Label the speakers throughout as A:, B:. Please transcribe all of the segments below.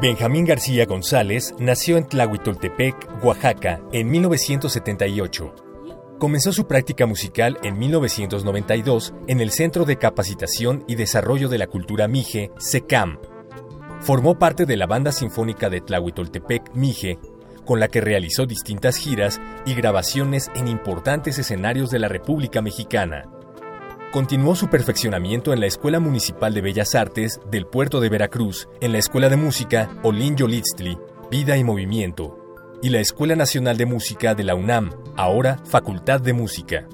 A: Benjamín García González nació en Tlahuitoltepec, Oaxaca, en 1978. Comenzó su práctica musical en 1992 en el Centro de Capacitación y Desarrollo de la Cultura Mije, SECAM. Formó parte de la Banda Sinfónica de Tlahuitoltepec, Mije, con la que realizó distintas giras y grabaciones en importantes escenarios de la República Mexicana. Continuó su perfeccionamiento en la Escuela Municipal de Bellas Artes del Puerto de Veracruz, en la Escuela de Música Olin Yolitztli, Vida y Movimiento, y la Escuela Nacional de Música de la UNAM, ahora Facultad de Música.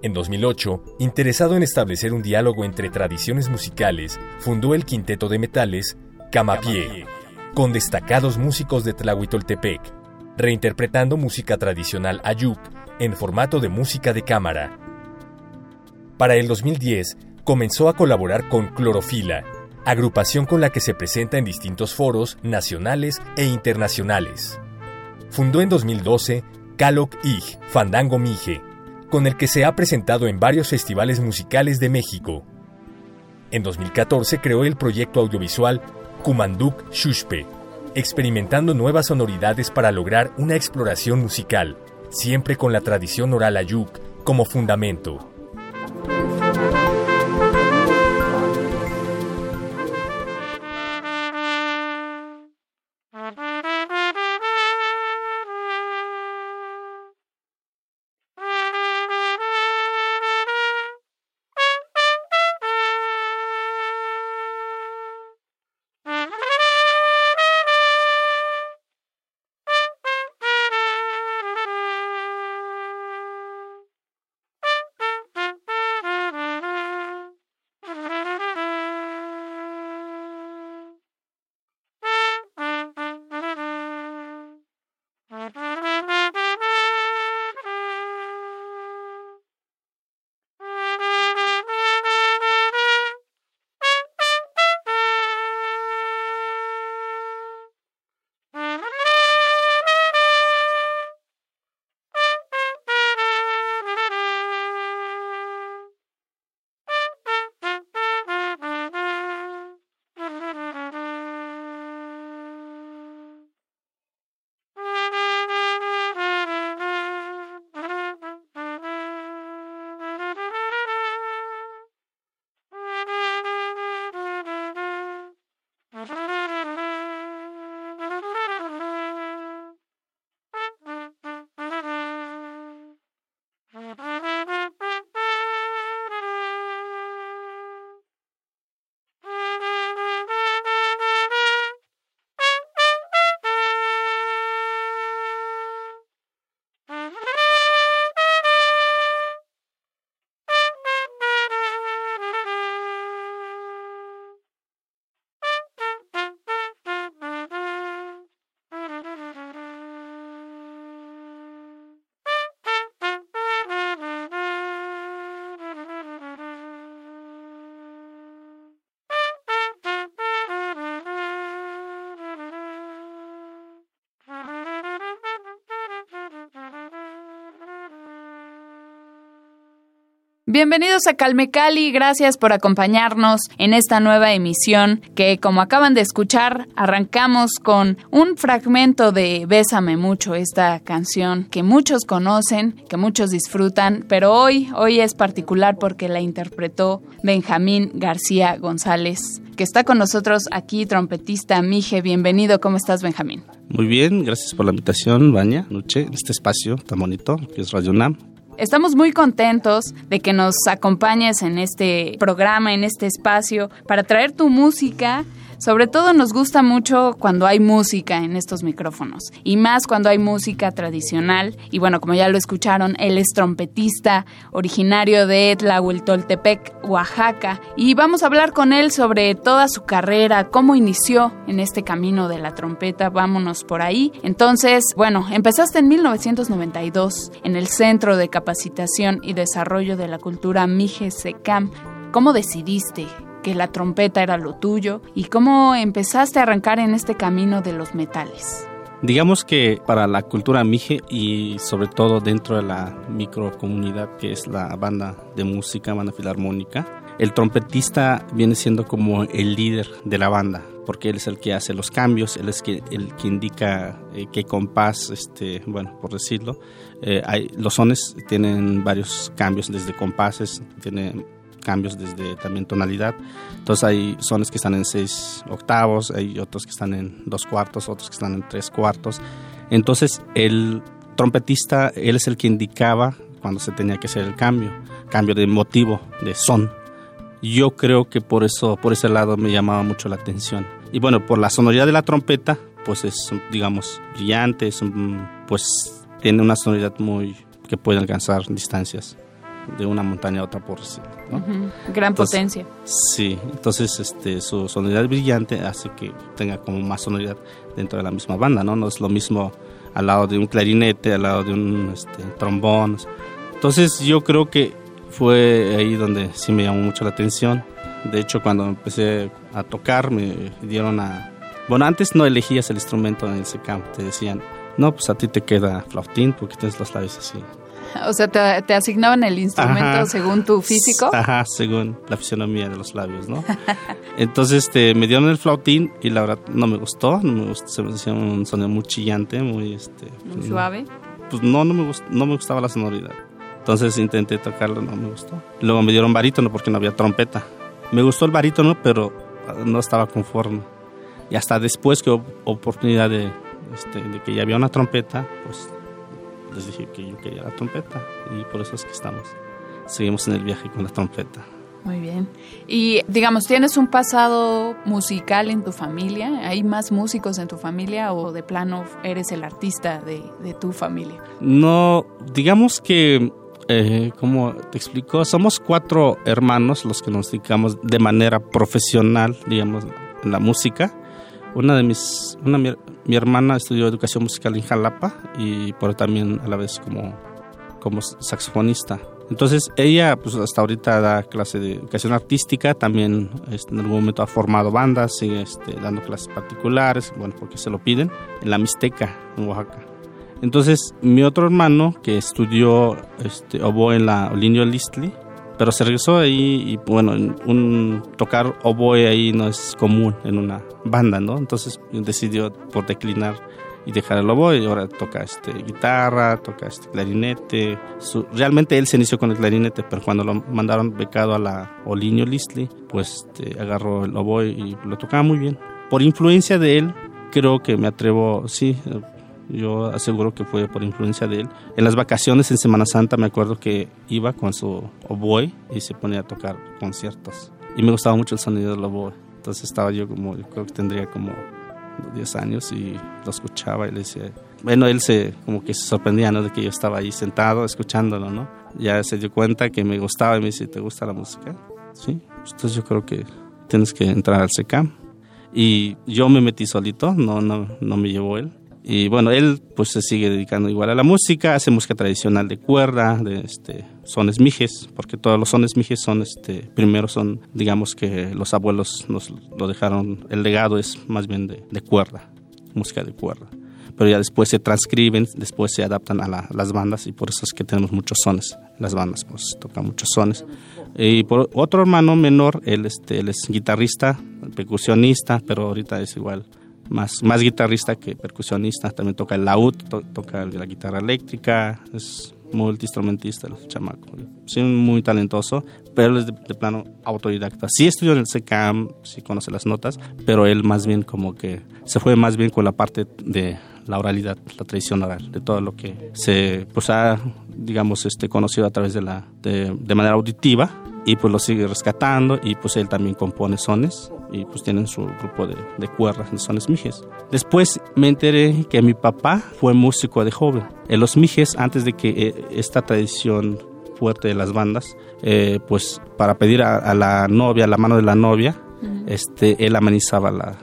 A: En 2008, interesado en establecer un diálogo entre tradiciones musicales, fundó el quinteto de metales Camapié, con destacados músicos de Tlahuitoltepec, reinterpretando música tradicional ayuk en formato de música de cámara para el 2010, comenzó a colaborar con Clorofila, agrupación con la que se presenta en distintos foros nacionales e internacionales. Fundó en 2012 Kalok Ig, Fandango Mije, con el que se ha presentado en varios festivales musicales de México. En 2014 creó el proyecto audiovisual Kumanduk Shushpe, experimentando nuevas sonoridades para lograr una exploración musical, siempre con la tradición oral ayuk como fundamento.
B: Bienvenidos a Calme Cali, gracias por acompañarnos en esta nueva emisión que como acaban de escuchar arrancamos con un fragmento de Bésame mucho, esta canción que muchos conocen, que muchos disfrutan, pero hoy, hoy es particular porque la interpretó Benjamín García González, que está con nosotros aquí, trompetista Mije, bienvenido, ¿cómo estás Benjamín?
C: Muy bien, gracias por la invitación, Baña, Noche, en este espacio tan bonito que es Radio Nam.
B: Estamos muy contentos de que nos acompañes en este programa, en este espacio, para traer tu música Sobre todo nos gusta mucho cuando hay música en estos micrófonos y más cuando hay música tradicional. Y bueno, como ya lo escucharon, él es trompetista originario de Tlahueltoltepec, Oaxaca. Y vamos a hablar con él sobre toda su carrera, cómo inició en este camino de la trompeta. Vámonos por ahí. Entonces, bueno, empezaste en 1992 en el Centro de Capacitación y Desarrollo de la Cultura Mije Secam. ¿Cómo decidiste que la trompeta era lo tuyo y cómo empezaste a arrancar en este camino de los metales?
C: Digamos que para la cultura mije y sobre todo dentro de la microcomunidad que es la banda de música, banda filarmónica, el trompetista viene siendo como el líder de la banda, porque él es el que hace los cambios, él es el que indica eh, qué compás, este, bueno, por decirlo. Eh, hay, los sones tienen varios cambios, desde compases, tiene cambios desde también tonalidad. Entonces hay sones que están en seis octavos, hay otros que están en dos cuartos, otros que están en tres cuartos. Entonces el trompetista, él es el que indicaba cuando se tenía que hacer el cambio, cambio de motivo, de son. Yo creo que por eso, por ese lado me llamaba mucho la atención. Y bueno, por la sonoridad de la trompeta, pues es, digamos, brillante, pues tiene una sonoridad muy que puede alcanzar distancias de una montaña a otra por sí.
B: Gran potencia.
C: Sí, entonces este, su sonoridad brillante hace que tenga como más sonoridad dentro de la misma banda, ¿no? No es lo mismo al lado de un clarinete, al lado de un este, trombón. Entonces yo creo que fue ahí donde sí me llamó mucho la atención. De hecho, cuando empecé a tocar, me dieron a... Bueno, antes no elegías el instrumento en el SECAM, te decían, no, pues a ti te queda flautín porque tienes los labios así.
B: O sea, te, asignaban el instrumento según tu físico.
C: Ajá, según la fisionomía de los labios, ¿no? Entonces este, me dieron el flautín y la verdad no me gustó, no me gustó, se me hacía un sonido muy chillante, muy... Este,
B: muy suave.
C: Pues no, no me, gustó, no me gustaba la sonoridad. Entonces intenté tocarlo, no me gustó. Luego me dieron barítono porque no había trompeta. Me gustó el barítono, pero no estaba conforme. Y hasta después que hubo oportunidad de, este, de que ya había una trompeta, pues les dije que yo quería la trompeta y por eso es que estamos, seguimos en el viaje con la trompeta.
B: Muy bien. Y digamos, ¿tienes un pasado musical en tu familia? ¿Hay más músicos en tu familia o de plano eres el artista de, de tu familia?
C: No, digamos que, eh, como te explico, somos cuatro hermanos los que nos dedicamos de manera profesional, digamos, en la música. Una de mis, una, mi hermana estudió educación musical en Jalapa y por también a la vez como, como saxofonista. Entonces ella pues hasta ahorita da clase de educación artística, también este, en algún momento ha formado bandas, sigue este, dando clases particulares, bueno, porque se lo piden, en la Mixteca, en Oaxaca. Entonces mi otro hermano que estudió este, oboe en la Olinio Listli, pero se regresó ahí y bueno, un, tocar oboe ahí no es común en una banda, ¿no? Entonces decidió por declinar y dejar el oboe y ahora toca este, guitarra, toca este clarinete. realmente él se inició con el clarinete, pero cuando lo mandaron becado a la Oliño Listli, pues este, agarró el oboe y lo tocaba muy bien. Por influencia de él, creo que me atrevo, sí, yo aseguro que fue por influencia de él. En las vacaciones en Semana Santa me acuerdo que iba con su oboe y se ponía a tocar conciertos. Y me gustaba mucho el sonido del oboe. Entonces estaba yo como, yo creo que tendría como 10 años y lo escuchaba y le decía, bueno, él se como que se sorprendía, ¿no? De que yo estaba ahí sentado escuchándolo, ¿no? Ya se dio cuenta que me gustaba y me dice, ¿te gusta la música? Sí. Entonces yo creo que tienes que entrar al SECAM. Y yo me metí solito, no, no, no me llevó él. Y bueno, él pues se sigue dedicando igual a la música, hace música tradicional de cuerda, de este, sones mijes, porque todos los sones mijes son, este, primero son, digamos que los abuelos nos lo dejaron, el legado es más bien de, de cuerda, música de cuerda. Pero ya después se transcriben, después se adaptan a las bandas y por eso es que tenemos muchos sones. Las bandas pues tocan muchos sones. Y por otro hermano menor, él, este, él es guitarrista, percusionista, pero ahorita es igual más, más guitarrista que percusionista, también toca el laúd, toca la guitarra eléctrica, es multiinstrumentista el chamaco. Sí, muy talentoso, pero es de, plano autodidacta. Sí estudió en el SECAM, sí conoce las notas, pero él más bien como que se fue más bien con la parte de la oralidad, la tradición oral, de todo lo que se pues ha, digamos, este, conocido a través de la, de, de manera auditiva y pues lo sigue rescatando y pues él también compone sones y pues tienen su grupo de, de cuerdas de sones mijes. Después me enteré que mi papá fue músico de joven. En los mijes, antes de que eh, esta tradición fuerte de las bandas, eh, pues para pedir a, la novia, la mano de la novia, este, él amenizaba la,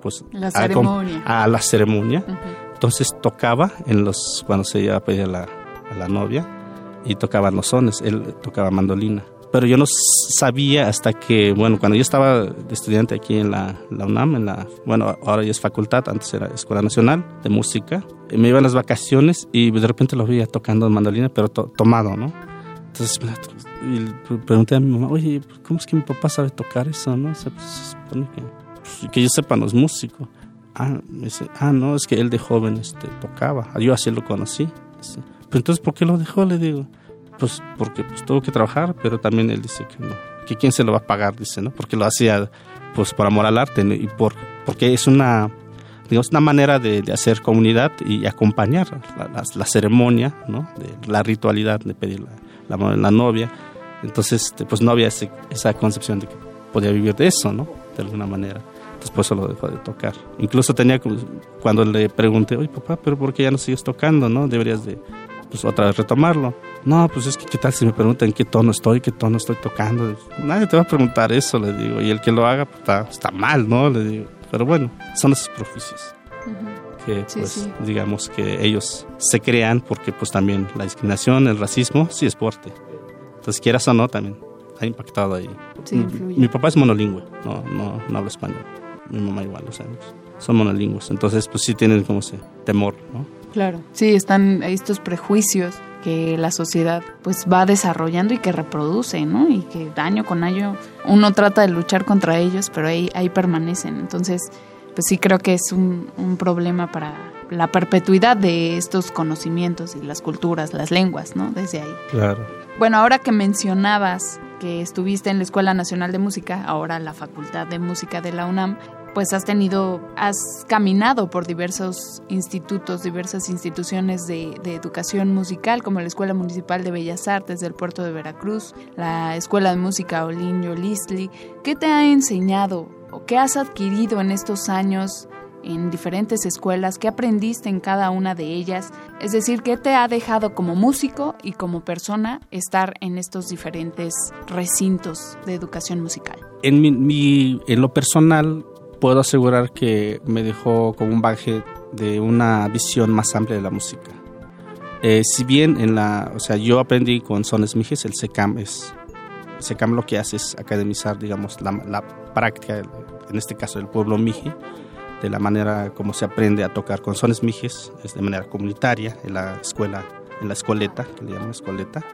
C: pues,
B: la ceremonia.
C: A, la ceremonia. Entonces tocaba en los, cuando se iba a pedir a la, a la novia y tocaban los sones, él tocaba mandolina pero yo no sabía hasta que, bueno, cuando yo estaba estudiante aquí en la, la, UNAM, en la, bueno, ahora ya es facultad, antes era Escuela Nacional de Música, me iba a las vacaciones y de repente lo veía tocando mandolina, pero tomado, ¿no? Entonces y pregunté a mi mamá, oye, ¿cómo es que mi papá sabe tocar eso, no? se supone que, pues, que yo sepa, no es músico. Ah, me dice, ah, no, es que él de joven este, tocaba, yo así lo conocí. Pues entonces, ¿por qué lo dejó? Le digo pues porque pues tuvo que trabajar, pero también él dice que no, que quién se lo va a pagar, dice, ¿no? Porque lo hacía pues por amor al arte y por porque es una digamos una manera de, hacer comunidad y acompañar la, ceremonia, ¿no? De la ritualidad de pedir la, la, la novia. Entonces, este, pues no había esa concepción de que podía vivir de eso, ¿no? De alguna manera. Después lo dejó de tocar. Incluso tenía, cuando le pregunté, oye papá, pero ¿por qué ya no sigues tocando, no? Deberías de, pues otra vez retomarlo. No, pues es que qué tal si me preguntan qué tono estoy, qué tono estoy tocando. Nadie te va a preguntar eso, le digo. Y el que lo haga pues, está, está, mal, ¿no? Le digo. Pero bueno, son esos prejuicios. Que pues digamos que ellos se crean porque pues también la discriminación, el racismo, sí es fuerte. Entonces quieras o no, también ha impactado ahí. mi, papá es monolingüe, no, no, no habla español. Mi mamá igual, o sea, son monolingües. Entonces pues sí tienen como ese temor, ¿no?
B: Claro. Sí, están estos prejuicios que la sociedad pues va desarrollando y que reproduce, ¿no? Y que año con año uno trata de luchar contra ellos, pero ahí, ahí permanecen. Entonces, pues sí creo que es un, un problema para la perpetuidad de estos conocimientos y las culturas, las lenguas, ¿no? Desde ahí.
C: Claro.
B: Bueno, ahora que mencionabas que estuviste en la Escuela Nacional de Música, ahora la Facultad de Música de la UNAM, pues has tenido, has caminado por diversos institutos, diversas instituciones de, educación musical, como la Escuela Municipal de Bellas Artes del Puerto de Veracruz, la Escuela de Música Olinio Lisli. ¿Qué te ha enseñado o qué has adquirido en estos años en diferentes escuelas? ¿Qué aprendiste en cada una de ellas? Es decir, ¿qué te ha dejado como músico y como persona estar en estos diferentes recintos de educación musical?
C: En lo personal, puedo asegurar que me dejó como un bagaje de una visión más amplia de la música. Eh, si bien en la, o sea, yo aprendí con Sones Mijes, el SECAM es, SECAM lo que hace es academizar, digamos, la, la práctica, en este caso del pueblo Mije, de la manera como se aprende a tocar con Sones Mijes, es de manera comunitaria, en la escuela, en la escoleta, que le llaman escoleta.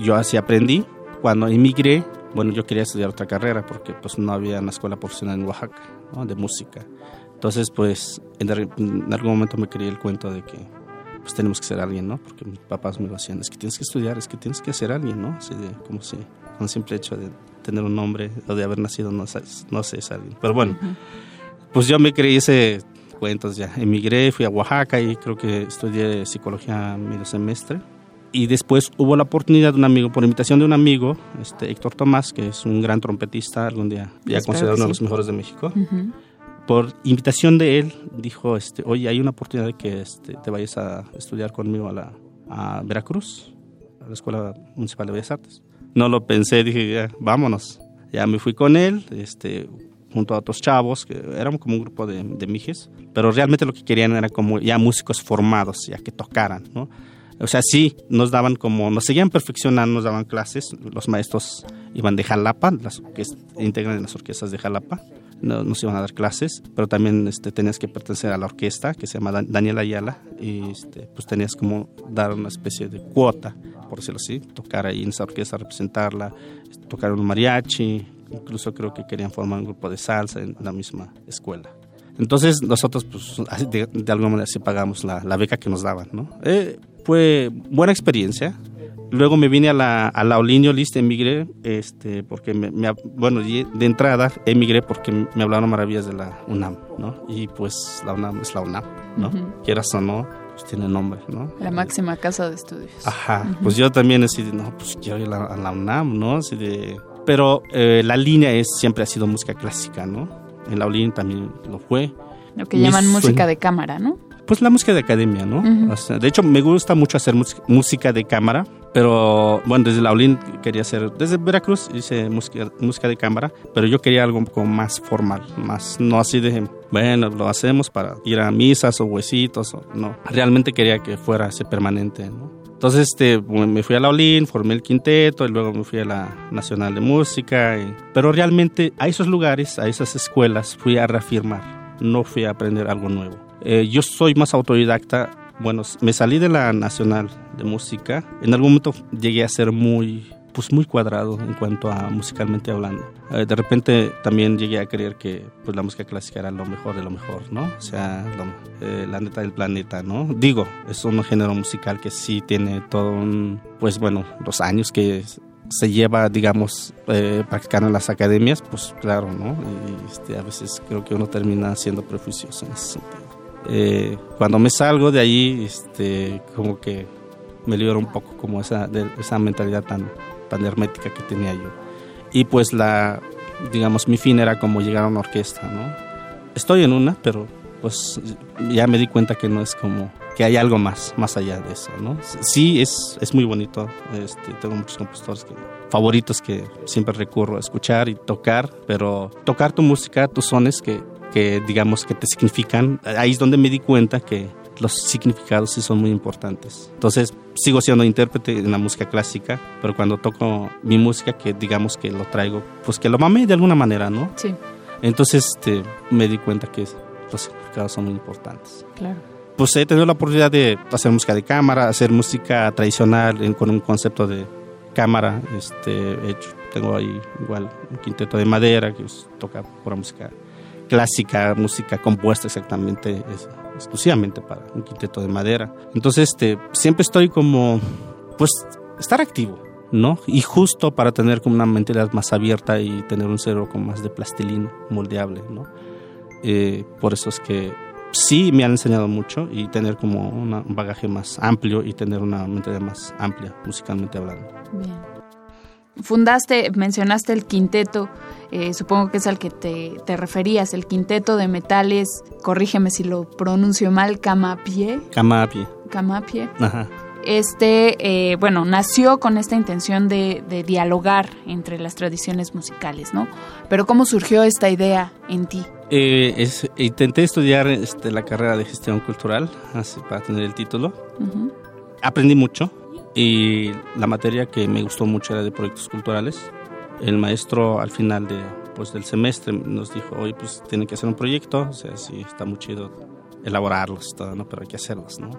C: Yo así aprendí. Cuando emigré, bueno, yo quería estudiar otra carrera porque pues no había una escuela profesional en Oaxaca de música. Entonces, pues en, algún momento me creí el cuento de que pues tenemos que ser alguien, ¿no? Porque mis papás me lo hacían, es que tienes que estudiar, es que tienes que ser alguien, ¿no? Así de, como si, con el simple hecho de tener un nombre o de haber nacido, no, no sé, es alguien. Pero bueno, pues yo me creí ese cuento, ya emigré, fui a Oaxaca y creo que estudié psicología medio semestre y después hubo la oportunidad de un amigo, por invitación de un amigo, este Héctor Tomás, que es un gran trompetista, algún día ya considerado uno de los mejores de México. Por invitación de él, dijo, este, oye, hay una oportunidad de que este, te vayas a estudiar conmigo a, la, a Veracruz, a la Escuela Municipal de Bellas Artes. No lo pensé, dije, ya, vámonos. Ya me fui con él, este, junto a otros chavos, que éramos como un grupo de, de mijes, pero realmente lo que querían era como ya músicos formados, ya que tocaran, ¿no? O sea, sí, nos daban como, nos seguían perfeccionando, nos daban clases. Los maestros iban de Jalapa, las que integran las orquestas de Jalapa, nos iban a dar clases, pero también este, tenías que pertenecer a la orquesta que se llama Daniel Ayala y este, pues tenías como dar una especie de cuota, por decirlo así, tocar ahí en esa orquesta, representarla, tocar un mariachi, incluso creo que querían formar un grupo de salsa en la misma escuela. Entonces nosotros, pues, de, alguna manera sí pagamos la, la, beca que nos daban, ¿no? Eh, fue buena experiencia. Luego me vine a la, a la Olinio List, emigré, este, porque me, bueno, de entrada emigré porque me hablaron maravillas de la UNAM, ¿no? Y pues la UNAM es la UNAM, ¿no? Quieras o no, pues tiene nombre, ¿no?
B: La máxima casa de estudios.
C: Ajá, pues yo también así de, no, pues quiero ir a la, UNAM, ¿no? Así de, pero eh, la línea es siempre ha sido música clásica, ¿no? En la Olin también lo fue.
B: Lo que llaman música de cámara, ¿no?
C: Pues la música de academia, ¿no? de hecho, me gusta mucho hacer música de cámara, pero bueno, desde la Olin quería hacer, desde Veracruz hice música, música de cámara, pero yo quería algo como más formal, más, no así de, bueno, lo hacemos para ir a misas o huesitos, o, no, realmente quería que fuera ese permanente, ¿no? Entonces este, me fui a la Olin, formé el quinteto y luego me fui a la Nacional de Música. pero realmente a esos lugares, a esas escuelas, fui a reafirmar, no fui a aprender algo nuevo. Eh, yo soy más autodidacta. Bueno, me salí de la Nacional de Música. En algún momento llegué a ser muy, pues muy cuadrado en cuanto a musicalmente hablando. Eh, de repente también llegué a creer que pues la música clásica era lo mejor de lo mejor, ¿no? O sea, eh, la neta del planeta, ¿no? Digo, es un género musical que sí tiene todo un, pues bueno, los años que se lleva, digamos, eh, practicando en las academias, pues claro, ¿no? Y este, a veces creo que uno termina siendo prejuicioso en ese sentido. Eh, cuando me salgo de ahí, este, como que me libero un poco como esa, de, esa mentalidad tan, tan hermética que tenía yo. Y pues la, digamos, mi fin era como llegar a una orquesta, ¿no? Estoy en una, pero pues ya me di cuenta que no es como que hay algo más, más allá de eso, ¿no? Sí, es, es muy bonito, este, tengo muchos compositores que, favoritos que siempre recurro a escuchar y tocar, pero tocar tu música, tus sones que que digamos que te significan, ahí es donde me di cuenta que los significados sí son muy importantes. Entonces, sigo siendo intérprete en la música clásica, pero cuando toco mi música, que digamos que lo traigo, pues que lo mamé de alguna manera, ¿no?
B: Sí.
C: Entonces, este, me di cuenta que los significados son muy importantes.
B: Claro.
C: Pues he tenido la oportunidad de hacer música de cámara, hacer música tradicional con un concepto de cámara. Este, hecho, tengo ahí igual un quinteto de madera que toca pura música clásica, música compuesta exactamente, exclusivamente para un quinteto de madera. Entonces, este, siempre estoy como, pues, estar activo, ¿no? Y justo para tener como una mentalidad más abierta y tener un cerebro con más de plastilina, moldeable, ¿no? Eh, por eso es que sí me han enseñado mucho y tener como un bagaje más amplio y tener una mentalidad más amplia, musicalmente hablando.
B: Bien fundaste, mencionaste el quinteto, eh, supongo que es al que te, te, referías, el quinteto de metales, corrígeme si lo pronuncio mal, Camapie.
C: Camapie.
B: Camapie. Ajá. Este, eh, bueno, nació con esta intención de, de, dialogar entre las tradiciones musicales, ¿no? Pero ¿cómo surgió esta idea en ti?
C: Eh, es, intenté estudiar este, la carrera de gestión cultural, así para tener el título. Aprendí mucho, y la materia que me gustó mucho era de proyectos culturales. El maestro al final de, pues, del semestre nos dijo, oye, pues tienen que hacer un proyecto, o sea, sí, está muy chido elaborarlos, todo, ¿no? pero hay que hacerlos, ¿no?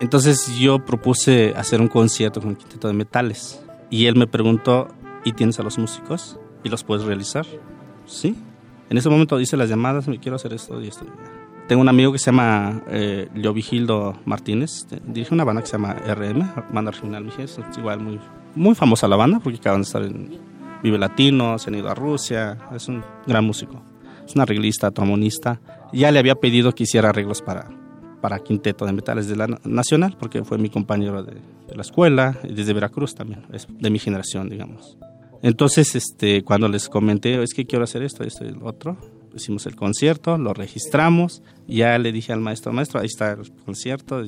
C: Entonces yo propuse hacer un concierto con un quinteto de metales y él me preguntó, ¿y tienes a los músicos? ¿Y los puedes realizar? Sí. En ese momento hice las llamadas, me quiero hacer esto y esto. Tengo un amigo que se llama eh, Leovigildo Martínez, dirige una banda que se llama RM, banda regional es igual muy, muy famosa la banda porque acaban de estar en Vive Latino, se han ido a Rusia, es un gran músico, es un arreglista, trombonista. Ya le había pedido que hiciera arreglos para, para Quinteto de Metales de la Nacional porque fue mi compañero de, de la escuela y desde Veracruz también, es de mi generación, digamos. Entonces, este, cuando les comenté, es que quiero hacer esto, esto y lo otro, hicimos el concierto, lo registramos, ya le dije al maestro, maestro, ahí está el concierto,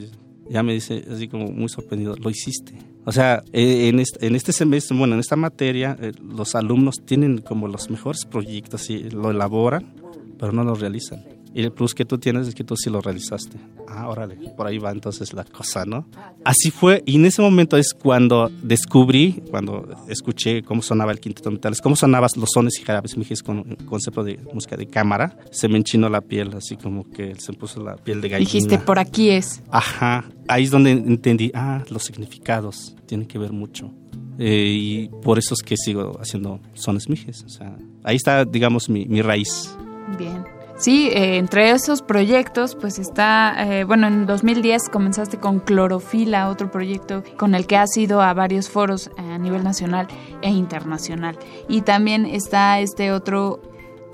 C: ya me dice así como muy sorprendido, lo hiciste. O sea, eh, en este, en este semestre, bueno, en esta materia, eh, los alumnos tienen como los mejores proyectos y lo elaboran, pero no lo realizan. Y el plus que tú tienes es que tú sí lo realizaste. Ah, órale, por ahí va entonces la cosa, ¿no? Así fue, y en ese momento es cuando descubrí, cuando escuché cómo sonaba el quinteto metales, cómo sonaban los sones y jarabes dijiste con el concepto de música de cámara, se me enchinó la piel, así como que se me puso la piel de gallina.
B: Dijiste, por aquí es.
C: Ajá, ahí es donde entendí, ah, los significados tienen que ver mucho. Eh, y por eso es que sigo haciendo sones mijes. O sea, ahí está, digamos, mi, mi raíz.
B: Bien. Sí, eh, entre esos proyectos, pues está, eh, bueno, en 2010 comenzaste con Clorofila, otro proyecto con el que has ido a varios foros a nivel nacional e internacional. Y también está este otro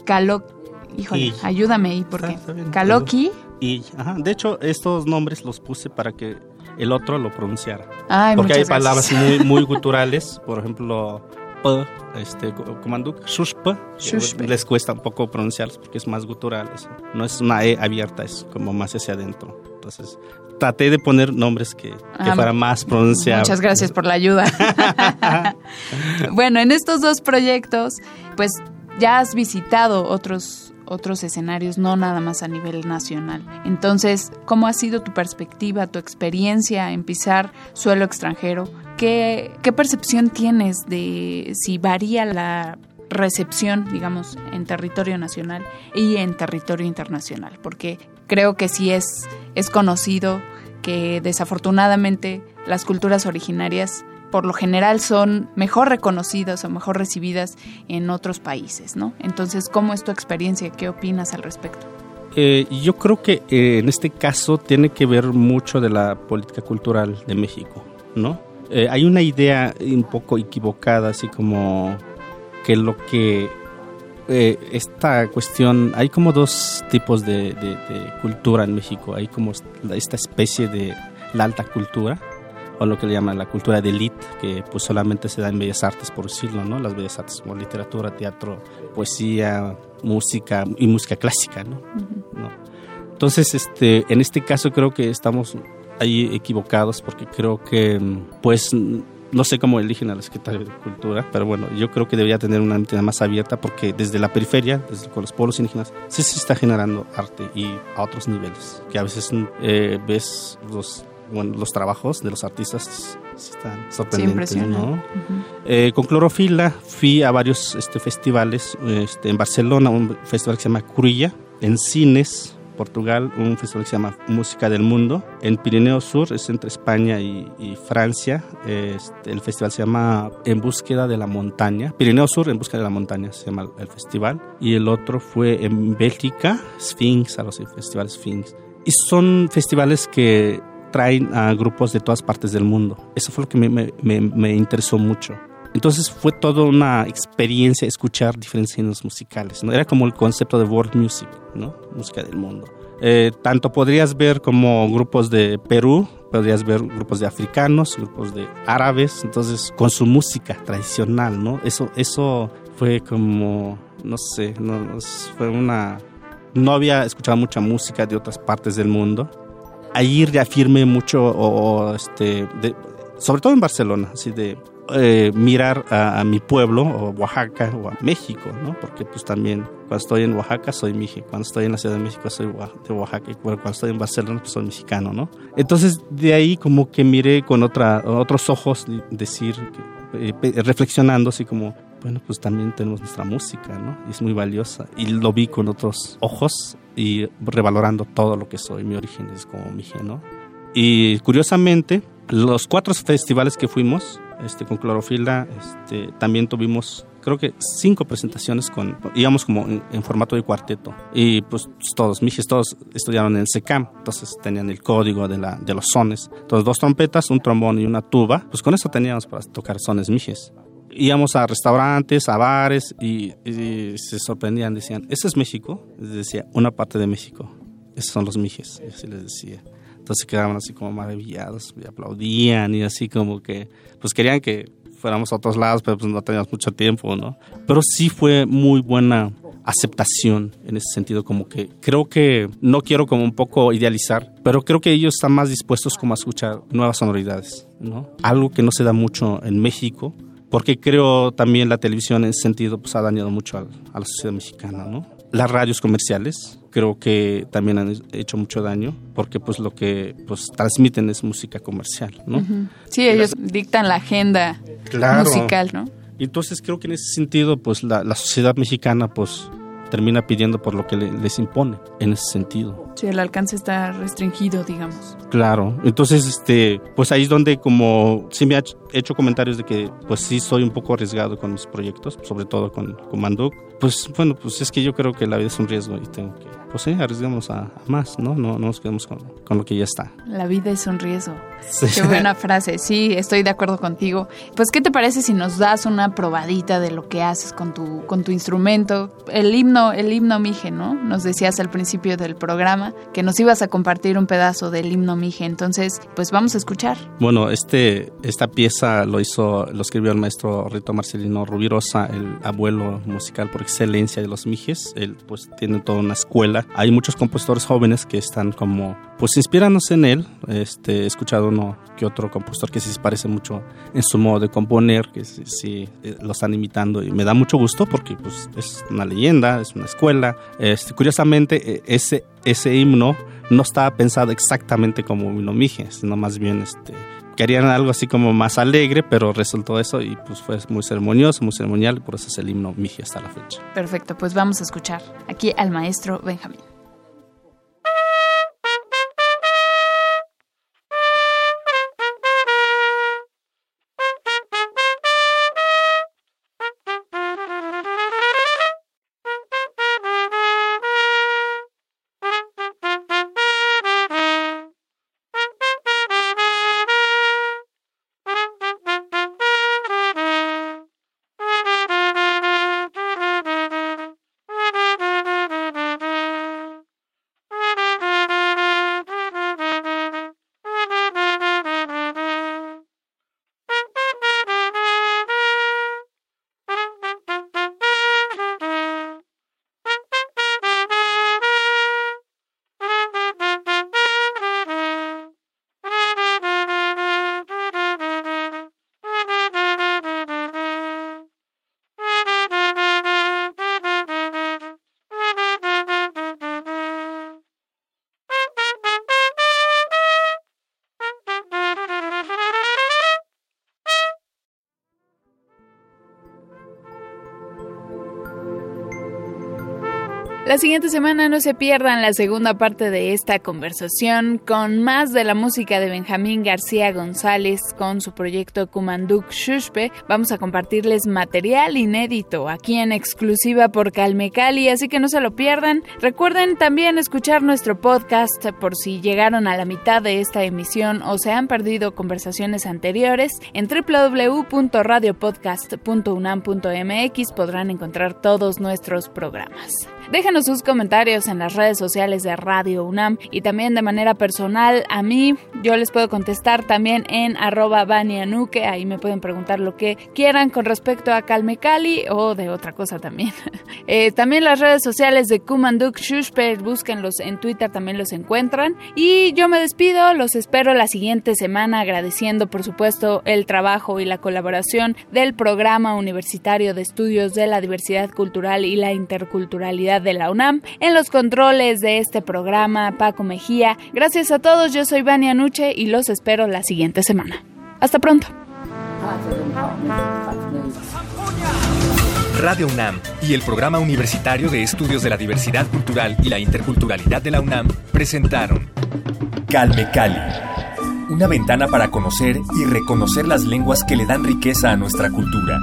B: Calo, híjole, ayúdame ahí porque Caloqui.
C: Y, ajá, de hecho, estos nombres los puse para que el otro lo pronunciara.
B: Ay,
C: porque hay
B: palabras
C: muy, muy culturales, por ejemplo, P, este, Comanduk, Shushpa, les cuesta un poco pronunciarlos porque es más gutural, no es una E abierta, es como más hacia adentro. Entonces, traté de poner nombres que, que ah, fueran más pronunciables.
B: Muchas gracias por la ayuda. bueno, en estos dos proyectos, pues ya has visitado otros otros escenarios, no nada más a nivel nacional. Entonces, ¿cómo ha sido tu perspectiva, tu experiencia en pisar suelo extranjero? ¿Qué, percepción tienes de si varía la recepción, digamos, en territorio nacional y en territorio internacional? Porque creo que sí es, es conocido que desafortunadamente las culturas originarias por lo general son mejor reconocidas o mejor recibidas en otros países, ¿no? Entonces, ¿cómo es tu experiencia? ¿Qué opinas al respecto?
C: Eh, yo creo que eh, en este caso tiene que ver mucho de la política cultural de México, ¿no? Eh, hay una idea un poco equivocada, así como que lo que esta cuestión, hay como dos tipos de, de, cultura en México, hay como esta especie de la alta cultura, o lo que le llaman la cultura de elite, que pues solamente se da en bellas artes, por decirlo, ¿no? Las bellas artes como literatura, teatro, poesía, música y música clásica, ¿no? Entonces, este, en este caso creo que estamos ahí equivocados porque creo que, pues, no sé cómo eligen a la Secretaría de Cultura, pero bueno, yo creo que debería tener una mente más abierta porque desde la periferia, desde con los pueblos indígenas, sí se está generando arte y a otros niveles, que a veces eh, ves los bueno, los trabajos de los artistas están sorprendentes, ¿no? Eh, con Clorofila fui a varios este, festivales, este, en Barcelona un festival que se llama Curilla, en Cines, Portugal, un festival que se llama Música del Mundo. En Pirineo Sur, es entre España y, Francia, este, el festival se llama En Búsqueda de la Montaña. Pirineo Sur, En Búsqueda de la Montaña, se llama el festival. Y el otro fue en Bélgica, Sphinx, algo así, Festival Sphinx. Y son festivales que traen a grupos de todas partes del mundo. Eso fue lo que me, me, me interesó mucho. Entonces fue toda una experiencia escuchar diferentes géneros musicales. ¿no? Era como el concepto de world music, ¿no? música del mundo. Eh, tanto podrías ver como grupos de Perú, podrías ver grupos de africanos, grupos de árabes, entonces con su música tradicional, ¿no? Eso, eso fue como, no sé, no, fue una... No había escuchado mucha música de otras partes del mundo ahí reafirme mucho, o, este, sobre todo en Barcelona, así de eh, mirar a, mi pueblo, o Oaxaca, o a México, ¿no? Porque pues también cuando estoy en Oaxaca soy México, cuando estoy en la Ciudad de México soy de Oaxaca, y cuando estoy en Barcelona pues soy mexicano, ¿no? Entonces de ahí como que miré con otra, otros ojos, decir, eh, reflexionando así como, bueno, pues también tenemos nuestra música, ¿no? Y es muy valiosa. Y lo vi con otros ojos y revalorando todo lo que soy, mi origen es como mi ¿no? Y curiosamente, los cuatro festivales que fuimos este, con Clorofila, este, también tuvimos creo que cinco presentaciones con, íbamos como en, formato de cuarteto. Y pues todos, mijes, todos estudiaron en SECAM, entonces tenían el código de, la, de los sones. Entonces dos trompetas, un trombón y una tuba, pues con eso teníamos para tocar sones mijes íbamos a restaurantes, a bares y, se sorprendían, decían, ¿eso es México? Les decía, una parte de México. Esos son los mijes, así les decía. Entonces quedaban así como maravillados y aplaudían y así como que, pues querían que fuéramos a otros lados, pero pues no teníamos mucho tiempo, ¿no? Pero sí fue muy buena aceptación en ese sentido, como que creo que no quiero como un poco idealizar, pero creo que ellos están más dispuestos como a escuchar nuevas sonoridades, ¿no? Algo que no se da mucho en México, porque creo también la televisión en ese sentido pues, ha dañado mucho a, la sociedad mexicana, ¿no? Las radios comerciales creo que también han hecho mucho daño porque pues lo que pues transmiten es música comercial, ¿no?
B: Sí, ellos dictan la agenda musical, ¿no?
C: Entonces creo que en ese sentido pues la, la sociedad mexicana pues termina pidiendo por lo que les impone en ese sentido.
B: Sí, el alcance está restringido, digamos.
C: Claro, entonces, este, pues ahí es donde como sí me ha hecho comentarios de que pues sí soy un poco arriesgado con mis proyectos, sobre todo con, con Manduk. Pues bueno, pues es que yo creo que la vida es un riesgo y tengo que pues sí, arriesgamos a, más, ¿no? ¿no? No nos quedamos con, con, lo que ya está.
B: La vida es un riesgo. Qué buena frase, sí, estoy de acuerdo contigo. Pues, ¿qué te parece si nos das una probadita de lo que haces con tu, con tu instrumento? El himno, el himno Mije, ¿no? Nos decías al principio del programa que nos ibas a compartir un pedazo del himno Mije, entonces, pues vamos a escuchar.
C: Bueno, este, esta pieza lo hizo, lo escribió el maestro Rito Marcelino Rubirosa, el abuelo musical por excelencia de los Mijes. Él, pues, tiene toda una escuela. Hay muchos compositores jóvenes que están como, pues, inspirándose en él. Este, he escuchado uno que otro compositor que sí se parece mucho en su modo de componer, que sí, eh, lo están imitando y me da mucho gusto porque pues es una leyenda, es una escuela. Este, curiosamente e, ese, ese himno no estaba pensado exactamente como himno Mije, sino más bien este, querían algo así como más alegre, pero resultó eso y pues fue muy ceremonioso, muy ceremonial por eso es el himno Mije hasta la fecha.
B: Perfecto, pues vamos a escuchar aquí al maestro Benjamín. La siguiente semana no se pierdan la segunda parte de esta conversación con más de la música de Benjamín García González con su proyecto Kumanduk Shushpe. Vamos a compartirles material inédito aquí en exclusiva por Calmecali, así que no se lo pierdan. Recuerden también escuchar nuestro podcast por si llegaron a la mitad de esta emisión o se han perdido conversaciones anteriores. En www.radiopodcast.unam.mx podrán encontrar todos nuestros programas. Déjenos sus comentarios en las redes sociales de Radio UNAM y también de manera personal a mí. Yo les puedo contestar también en arroba banianuque. Ahí me pueden preguntar lo que quieran con respecto a Calme Cali o de otra cosa también. eh, también las redes sociales de Kumanduk Shushper, búsquenlos en Twitter, también los encuentran. Y yo me despido, los espero la siguiente semana agradeciendo por supuesto el trabajo y la colaboración del Programa Universitario de Estudios de la Diversidad Cultural y la Interculturalidad de la UNAM. En los controles de este programa, Paco Mejía. Gracias a todos, yo soy Vania Nuche y los espero la siguiente semana. Hasta pronto.
A: Radio UNAM y el Programa Universitario de Estudios de la Diversidad Cultural y la Interculturalidad de la UNAM presentaron Calme Cali, una ventana para conocer y reconocer las lenguas que le dan riqueza a nuestra cultura.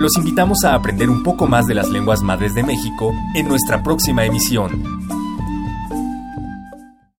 A: Los invitamos a aprender un poco más de las lenguas madres de México en nuestra próxima emisión.